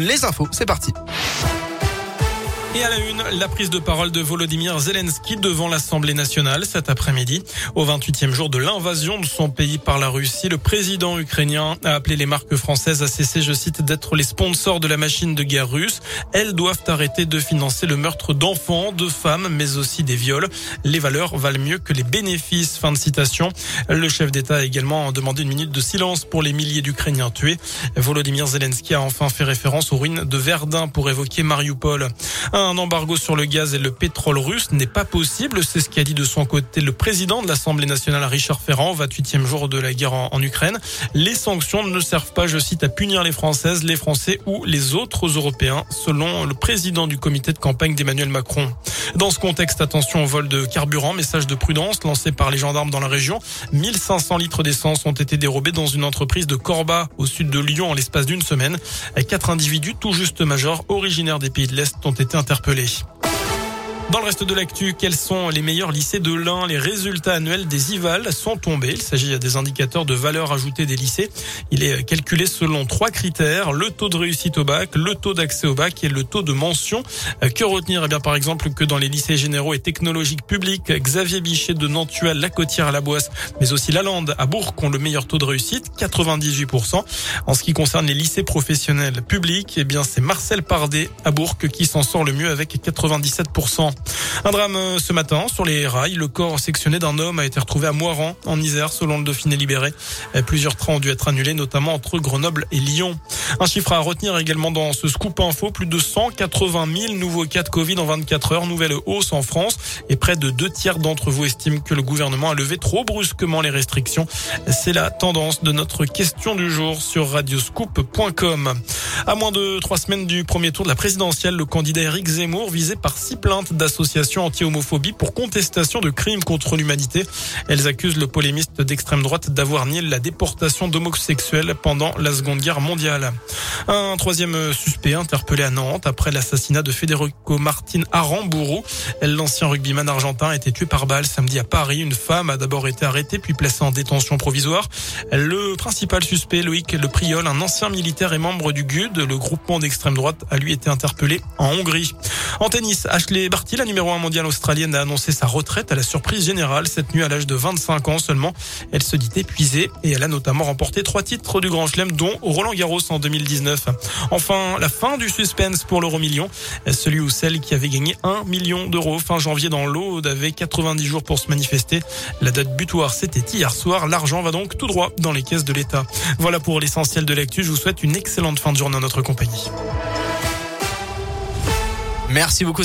Les infos, c'est parti. Et à la une, la prise de parole de Volodymyr Zelensky devant l'Assemblée nationale cet après-midi. Au 28e jour de l'invasion de son pays par la Russie, le président ukrainien a appelé les marques françaises à cesser, je cite, d'être les sponsors de la machine de guerre russe. Elles doivent arrêter de financer le meurtre d'enfants, de femmes, mais aussi des viols. Les valeurs valent mieux que les bénéfices. Fin de citation. Le chef d'État a également demandé une minute de silence pour les milliers d'Ukrainiens tués. Volodymyr Zelensky a enfin fait référence aux ruines de Verdun pour évoquer Mariupol. Embargo sur le gaz et le pétrole russe n'est pas possible. C'est ce qu'a dit de son côté le président de l'Assemblée nationale, Richard Ferrand, au 28e jour de la guerre en, Ukraine. Les sanctions ne servent pas, je cite, à punir les Françaises, les Français ou les autres Européens, selon le président du comité de campagne d'Emmanuel Macron. Dans ce contexte, attention au vol de carburant, message de prudence lancé par les gendarmes dans la région. 1500 litres d'essence ont été dérobés dans une entreprise de Corba, au sud de Lyon, en l'espace d'une semaine. Quatre individus tout juste majeurs, originaires des pays de l'Est, ont été interpellés. Dans le reste de l'actu, quels sont les meilleurs lycées de l'Ain? Les résultats annuels des IVAL sont tombés. Il s'agit des indicateurs de valeur ajoutée des lycées. Il est calculé selon trois critères le taux de réussite au bac, le taux d'accès au bac et le taux de mention. Que retenir? Eh bien, par exemple, que dans les lycées généraux et technologiques publics, Xavier Bichet de Nantual, La Côtière à la Boisse, mais aussi la Lande à Bourg ont le meilleur taux de réussite, 98%. En ce qui concerne les lycées professionnels publics, eh bien, c'est Marcel Pardet à Bourg qui s'en sort le mieux avec 97%. Un drame euh, ce matin sur les rails. Le corps sectionné d'un homme a été retrouvé à Moiran, en Isère, selon le Dauphiné libéré. Euh, plusieurs trains ont dû être annulés, notamment entre Grenoble et Lyon. Un chiffre à retenir également dans ce scoop info. Plus de 180 000 nouveaux cas de Covid en 24 heures. Nouvelle hausse en France. Et près de deux tiers d'entre vous estiment que le gouvernement a levé trop brusquement les restrictions. C'est la tendance de notre question du jour sur radioscoop.com. À moins de trois semaines du premier tour de la présidentielle, le candidat Eric Zemmour visé par six plaintes d'associations anti-homophobie pour contestation de crimes contre l'humanité. Elles accusent le polémiste d'extrême droite d'avoir nié la déportation d'homosexuels pendant la Seconde Guerre mondiale. Un troisième suspect interpellé à Nantes après l'assassinat de Federico Martin Arambourou. L'ancien rugbyman argentin a été tué par balle samedi à Paris. Une femme a d'abord été arrêtée puis placée en détention provisoire. Le principal suspect, Loïc Le Priol, un ancien militaire et membre du GUD, le groupement d'extrême droite, a lui été interpellé en Hongrie. En tennis, Ashley Barty, la numéro 1 mondiale australienne, a annoncé sa retraite à la surprise générale cette nuit à l'âge de 25 ans seulement. Elle se dit épuisée et elle a notamment remporté trois titres du Grand Chelem, dont Roland Garros en 2019. Enfin, la fin du suspense pour l'euro million. Celui ou celle qui avait gagné 1 million d'euros fin janvier dans l'eau avait 90 jours pour se manifester. La date butoir, c'était hier soir. L'argent va donc tout droit dans les caisses de l'État. Voilà pour l'essentiel de l'actu. Je vous souhaite une excellente fin de journée en notre compagnie. Merci beaucoup.